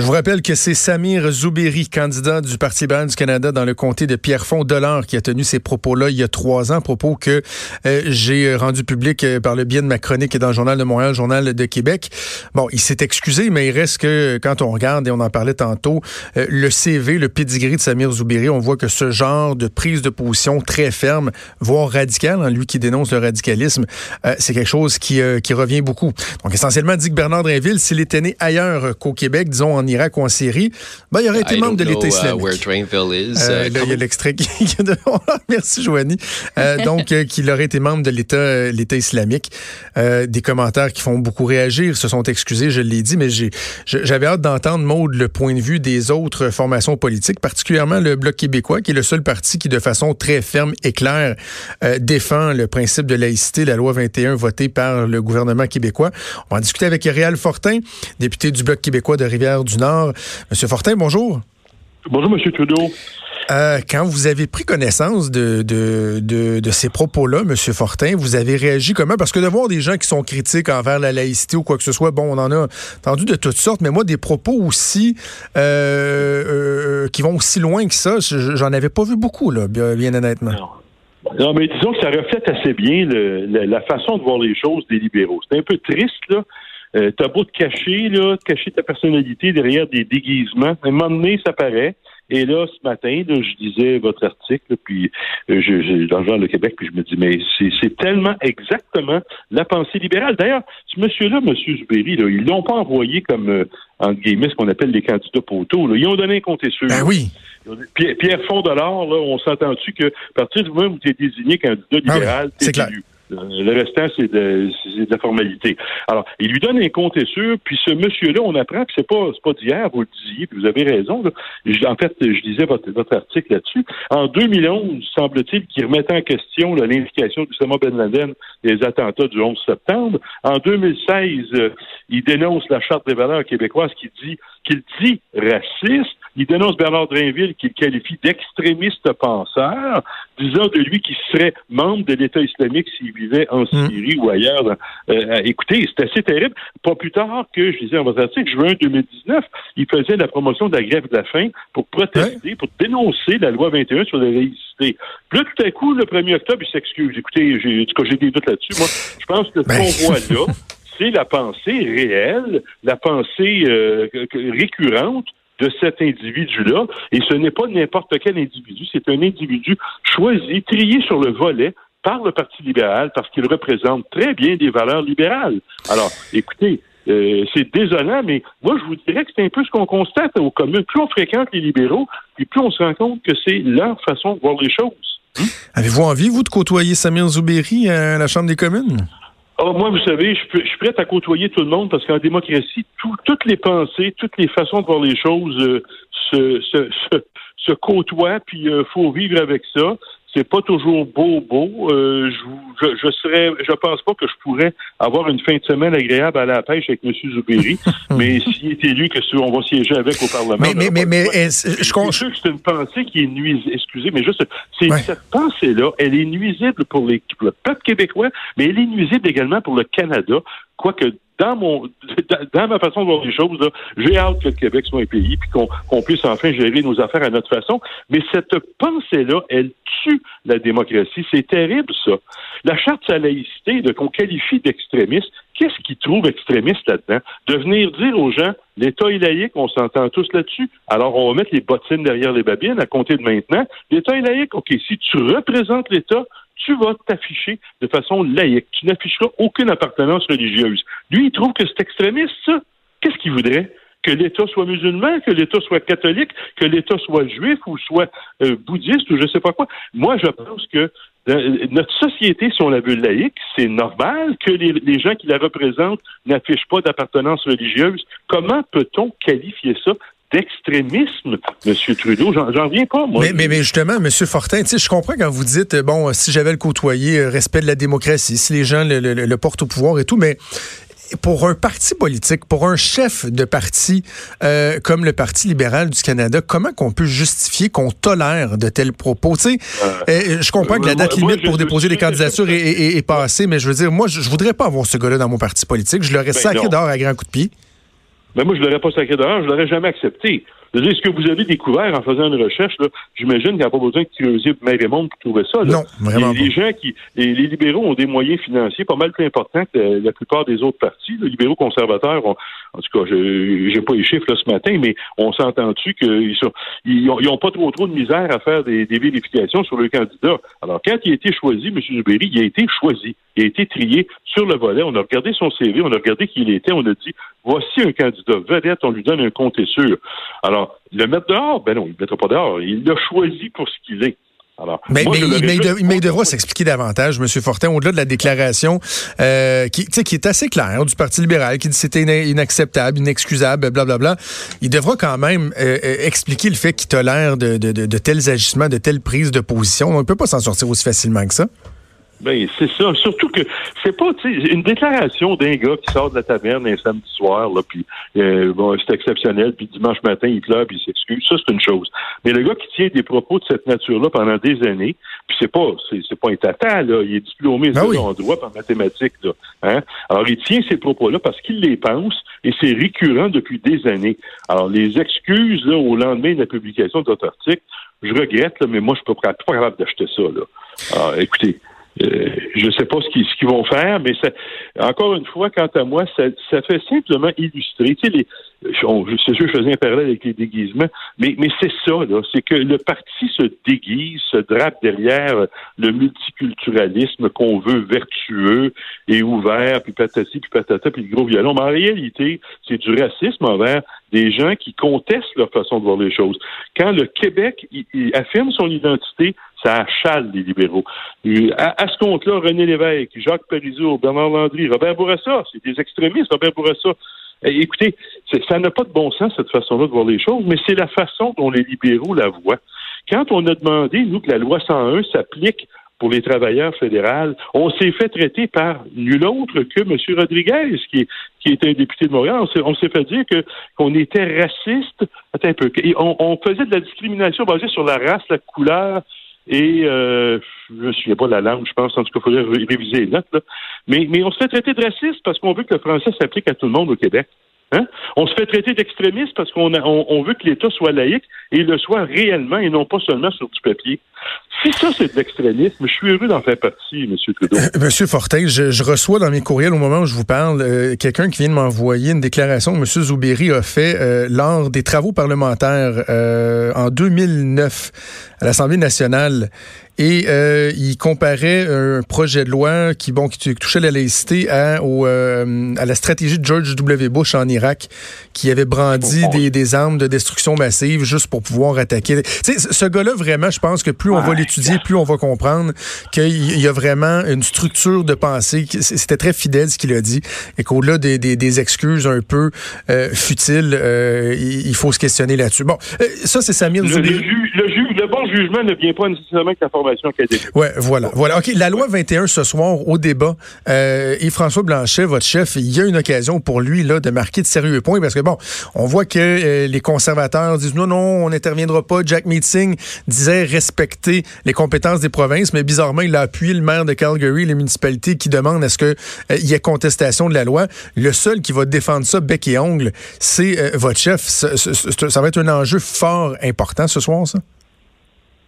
Je vous rappelle que c'est Samir Zouberi, candidat du Parti libéral du Canada dans le comté de Pierrefonds-Dollar, qui a tenu ces propos-là il y a trois ans, propos que euh, j'ai rendu public euh, par le biais de ma chronique dans le Journal de Montréal, Journal de Québec. Bon, il s'est excusé, mais il reste que quand on regarde, et on en parlait tantôt, euh, le CV, le pedigree de Samir Zouberi, on voit que ce genre de prise de position très ferme, voire radicale, hein, lui qui dénonce le radicalisme, c'est quelque chose qui, qui revient beaucoup. Donc essentiellement, dit que Bernard Drinville, s'il était né ailleurs qu'au Québec, disons en Irak ou en Syrie, ben, il aurait été membre de l'État uh, islamique. Euh, uh, il y a l'extrait qui... Merci, Joanie. Euh, donc, euh, qu'il aurait été membre de l'État l'État islamique. des commentaires qui font beaucoup réagir, se sont excusés, je l'ai dit, mais j'avais hâte d'entendre, Maude, le point de vue des autres formations politiques, particulièrement le Bloc québécois, qui est le seul parti qui, de façon très ferme et claire, défend le principe de laïcité, la loi 21 votée par le gouvernement québécois. On va en discuter avec Réal Fortin, député du Bloc québécois de Rivière-du-Nord. Monsieur Fortin, bonjour. Bonjour, Monsieur Trudeau. Euh, quand vous avez pris connaissance de, de, ces propos-là, Monsieur Fortin, vous avez réagi comment? Parce que de voir des gens qui sont critiques envers la laïcité ou quoi que ce soit, bon, on en a entendu de toutes sortes, mais moi, des propos aussi euh, euh, qui vont aussi loin que ça, j'en avais pas vu beaucoup, là, bien, honnêtement. Non. mais disons que ça reflète assez bien la façon de voir les choses des libéraux. C'est un peu triste, là. Euh, t'as beau te cacher, là, cacher ta personnalité derrière des déguisements. À un moment donné, ça paraît. Et là, ce matin, je disais votre article, puis euh, je, je, dans le genre le Québec, puis je me dis, mais c'est tellement exactement la pensée libérale. D'ailleurs, ce monsieur-là, monsieur Zubéry, là, ils l'ont pas envoyé comme, euh, entre guillemets, ce qu'on appelle les candidats poteaux. Là. Ils ont donné un compte sûr. Ben oui. Pierre, Pierre Fondolard, là, on s'entend-tu que à partir du moment où tu es désigné candidat ah libéral, c'est élu? Le restant, c'est de, de, la formalité. Alors, il lui donne un compte et sûr, puis ce monsieur-là, on apprend que c'est pas, pas d'hier, vous le disiez, puis vous avez raison. en fait, je disais votre, votre article là-dessus. En 2011, semble-t-il qu'il remettait en question l'indication d'Oussama Ben Laden des attentats du 11 septembre. En 2016, euh, il dénonce la Charte des valeurs québécoises qui dit qu'il dit raciste. Il dénonce Bernard Drinville qu'il qualifie d'extrémiste penseur, disant de lui qu'il serait membre de l'État islamique s'il vivait en hmm. Syrie ou ailleurs. Euh, écoutez, c'est assez terrible. Pas plus tard que, je disais en votre article, juin 2019, il faisait la promotion de la grève de la faim pour protester, pour dénoncer la loi 21 sur la laïcité. Puis là, tout à coup, le 1er octobre, il s'excuse. Écoutez, j'ai, j'ai des doutes là-dessus. Moi, je pense que ce ben. qu'on voit là, c'est la pensée réelle, la pensée euh, récurrente de cet individu-là. Et ce n'est pas n'importe quel individu, c'est un individu choisi, trié sur le volet par le Parti libéral parce qu'il représente très bien des valeurs libérales. Alors, écoutez, euh, c'est désolant, mais moi, je vous dirais que c'est un peu ce qu'on constate aux communes. Plus on fréquente les libéraux, et plus on se rend compte que c'est leur façon de voir les choses. Avez-vous envie, vous, de côtoyer Samir Zouberi à la Chambre des communes? Oh, moi, vous savez, je, suis prêt à côtoyer tout le monde parce qu'en démocratie, toutes les pensées, toutes les façons de voir les choses euh, se, côtoient, puis il euh, faut vivre avec ça c'est pas toujours beau, beau. Euh, je, je, je, serais, je pense pas que je pourrais avoir une fin de semaine agréable à la pêche avec M. Zoubiri, mais s'il est élu, que on va siéger avec au Parlement. Mais, mais, mais, mais je sûr que c'est une pensée qui est nuisible. Excusez, mais juste, c'est cette pensée-là, elle est nuisible pour, les, pour le peuple québécois, mais elle est nuisible également pour le Canada, quoique dans mon dans ma façon de voir les choses, j'ai hâte que le Québec soit un pays puis qu'on puisse enfin gérer nos affaires à notre façon. Mais cette pensée-là, elle tue la démocratie. C'est terrible, ça. La charte de la laïcité, qu'on qualifie d'extrémiste, qu'est-ce qu'ils trouvent extrémiste là-dedans? De venir dire aux gens, l'État est laïque, on s'entend tous là-dessus, alors on va mettre les bottines derrière les babines à compter de maintenant. L'État est laïque, OK, si tu représentes l'État, tu vas t'afficher de façon laïque. Tu n'afficheras aucune appartenance religieuse. Lui, il trouve que c'est extrémiste, ça. Qu'est-ce qu'il voudrait? Que l'État soit musulman, que l'État soit catholique, que l'État soit juif ou soit euh, bouddhiste ou je ne sais pas quoi. Moi, je pense que euh, notre société, si on la veut laïque, c'est normal que les, les, gens qui la représentent n'affichent pas d'appartenance religieuse. Comment peut-on qualifier ça d'extrémisme, M. Trudeau. J'en reviens pas, moi. Mais, mais, justement, M. Fortin, je comprends quand vous dites, bon, si j'avais le côtoyer, euh, respect de la démocratie, si les gens le, portent au pouvoir et tout, mais pour un parti politique, pour un chef de parti euh, comme le Parti libéral du Canada, comment qu'on peut justifier qu'on tolère de tels propos? Tu sais, euh, je comprends que la date limite pour déposer des candidatures est, est, passée, mais je veux dire, moi, je, voudrais pas avoir ce gars-là dans mon parti politique. Je l'aurais ben sacré dehors à grand coup de pied. Ben moi, je l'aurais pas sacré dehors, je l'aurais jamais accepté. Ce que vous avez découvert en faisant une recherche, j'imagine qu'il n'y a pas besoin de creuser Mère et Monde pour trouver ça. Non, vraiment les, gens qui, les, libéraux ont des moyens financiers pas mal plus importants que la, plupart des autres partis. Les libéraux conservateurs, ont, en tout cas, je n'ai pas les chiffres là, ce matin, mais on s'entend-tu qu'ils sont, ils ont, pas trop trop de misère à faire des, vérifications sur le candidat? Alors, quand il a été choisi, M. Zuberi, il a été choisi, il a été trié sur le volet. On a regardé son CV, on a regardé qui il était, on a dit voici un candidat vedette, on lui donne un compte sûr. Alors, le mettre dehors, ben non, il ne le mettra pas dehors. Il l'a choisi pour ce qu'il est. Alors, mais, mais, il, devra s'expliquer davantage, M. Fortin, au-delà de la déclaration euh, qui, qui est assez claire du Parti libéral, qui dit c'était inacceptable, inexcusable, blablabla. Il devra quand même euh, euh, expliquer le fait qu'il tolère de, de, tels agissements, de telles prises de position. On ne peut pas s'en sortir aussi facilement que ça. Ben, c'est ça. Surtout que c'est pas une déclaration d'un gars qui sort de la taverne un samedi soir, là, puis euh, bon, c'est exceptionnel, puis dimanche matin, il pleure, puis il s'excuse. Ça, c'est une chose. Mais le gars qui tient des propos de cette nature-là pendant des années, puis c'est pas c'est, pas un tata, là, il est diplômé ben en droit en mathématiques. Là, hein? Alors, il tient ces propos-là parce qu'il les pense et c'est récurrent depuis des années. Alors, les excuses là, au lendemain de la publication de votre article, je regrette, là, mais moi, je ne suis pas capable d'acheter ça. Là. Alors, écoutez, euh, je ne sais pas ce qu'ils vont faire, mais ça, encore une fois, quant à moi, ça, ça fait simplement illustrer. Tu sais, les, c'est sûr, je faisais un parallèle avec les déguisements, mais, mais c'est ça, là, c'est que le parti se déguise, se drape derrière le multiculturalisme qu'on veut vertueux et ouvert, puis patati, puis patata, puis le gros violon. Mais en réalité, c'est du racisme envers des gens qui contestent leur façon de voir les choses. Quand le Québec il affirme son identité, ça achale les libéraux. À, ce compte-là, René Lévesque, Jacques Parizeau, Bernard Landry, Robert Bourassa, c'est des extrémistes, Robert Bourassa. Eh, écoutez, ça n'a pas de bon sens, cette façon-là de voir les choses, mais c'est la façon dont les libéraux la voient. Quand on a demandé, nous, que la loi 101 s'applique pour les travailleurs fédéraux, on s'est fait traiter par nul autre que M. Rodriguez, qui qui est un député de Montréal. On s'est fait dire que qu'on était raciste. Attends un peu. On, on, faisait de la discrimination basée sur la race, la couleur, et euh, je ne me souviens pas de la langue, je pense, en tout cas, il faudrait réviser les notes. Là. Mais, mais on se fait traiter de raciste parce qu'on veut que le français s'applique à tout le monde au Québec. Hein? On se fait traiter d'extrémiste parce qu'on on, veut que l'État soit laïque et le soit réellement et non pas seulement sur du papier. Si ça, c'est de l'extrémisme, je suis heureux d'en faire partie, M. Trudeau. Euh, Monsieur Fortin, je, reçois dans mes courriels au moment où je vous parle euh, quelqu'un qui vient de m'envoyer une déclaration que M. Zouberi a fait euh, lors des travaux parlementaires en 2009 à l'Assemblée nationale. Et il comparait un projet de loi qui, bon, qui touchait la laïcité à, au, à la stratégie de George W. Bush en Irak, qui avait brandi des, des, armes de destruction massive juste pour pouvoir attaquer. Tu sais, ce gars-là, vraiment, je pense que plus on va l'étudier, plus on va comprendre qu'il y a vraiment une structure de pensée. C'était très fidèle ce qu'il a dit et qu'au-delà des, des, excuses un peu euh, futiles, euh, il faut se questionner là-dessus. Bon, euh, ça, c'est Samir le, le, le, bon jugement ne vient pas nécessairement avec la formation académique. Ouais, voilà. voilà. OK, la loi 21 ce soir, au débat, et François Blanchet, votre chef, il y a une occasion pour lui là, de marquer de sérieux points parce que, bon, on voit que les conservateurs disent non, non, on n'interviendra pas. Jack Meeting disait respecter les compétences des provinces, mais bizarrement, il a appuyé le maire de Calgary, les municipalités qui demandent à ce qu'il euh, y ait contestation de la loi. Le seul qui va défendre ça, bec et ongle, c'est euh, votre chef. Ça, va être un enjeu fort important ce soir, ça?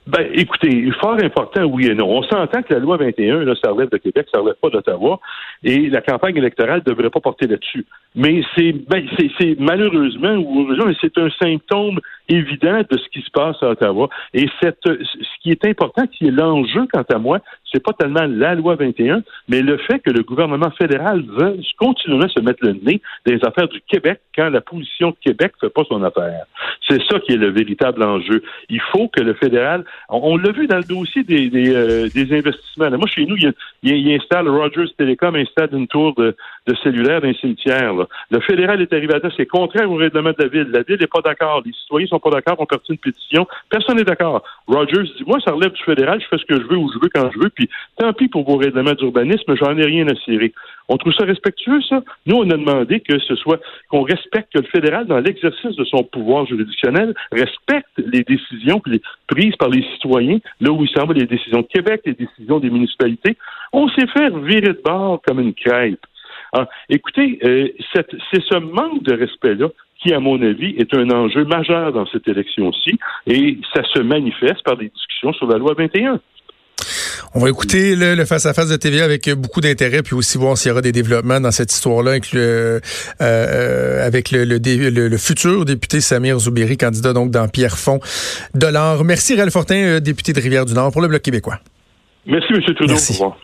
Ben, écoutez, fort important, oui et non. On s'entend que la loi 21, là, ça relève de Québec, ça relève pas d'Ottawa, et la campagne électorale ne devrait pas porter là-dessus. Mais c'est, ben, c'est, malheureusement, ou heureusement, c'est un symptôme évident de ce qui se passe à Ottawa. Et ce qui est important, qui est l'enjeu, quant à moi, c'est pas tellement la loi 21, mais le fait que le gouvernement fédéral veut continuer à se mettre le nez dans les affaires du Québec quand la position de Québec fait pas son affaire. C'est ça qui est le véritable enjeu. Il faut que le fédéral, on, l'a vu dans le dossier des, euh, des investissements. moi, chez nous, il, il, installe Rogers Telecom installe une tour de, de cellulaire d'un cimetière. Le fédéral est arrivé à dire c'est contraire au règlement de la ville. La ville n'est pas d'accord. Les citoyens sont pas d'accord. On parti une pétition. Personne n'est d'accord. Rogers dit moi, ça relève du fédéral. Je fais ce que je veux où je veux quand je veux. Puis tant pis pour vos règlements d'urbanisme. J'en ai rien à cirer. On trouve ça respectueux, ça? Nous, on a demandé que ce soit, qu'on respecte que le fédéral, dans l'exercice de son pouvoir juridictionnel, respecte les décisions prises par les citoyens, là où il semble les décisions de Québec, les décisions des municipalités. On s'est fait virer de bord comme une crêpe. Ah, écoutez, euh, c'est ce manque de respect-là qui, à mon avis, est un enjeu majeur dans cette élection-ci, et ça se manifeste par des discussions sur la loi 21. On va écouter le, face-à-face de TVA avec beaucoup d'intérêt, puis aussi voir s'il y aura des développements dans cette histoire-là avec le euh, avec le, le, futur député Samir Zoubiri, candidat donc dans Pierrefonds Dollar. Merci Réal Fortin, euh, député de Rivière-du-Nord pour le Bloc québécois. Merci, M. Trudeau. Merci. Au revoir.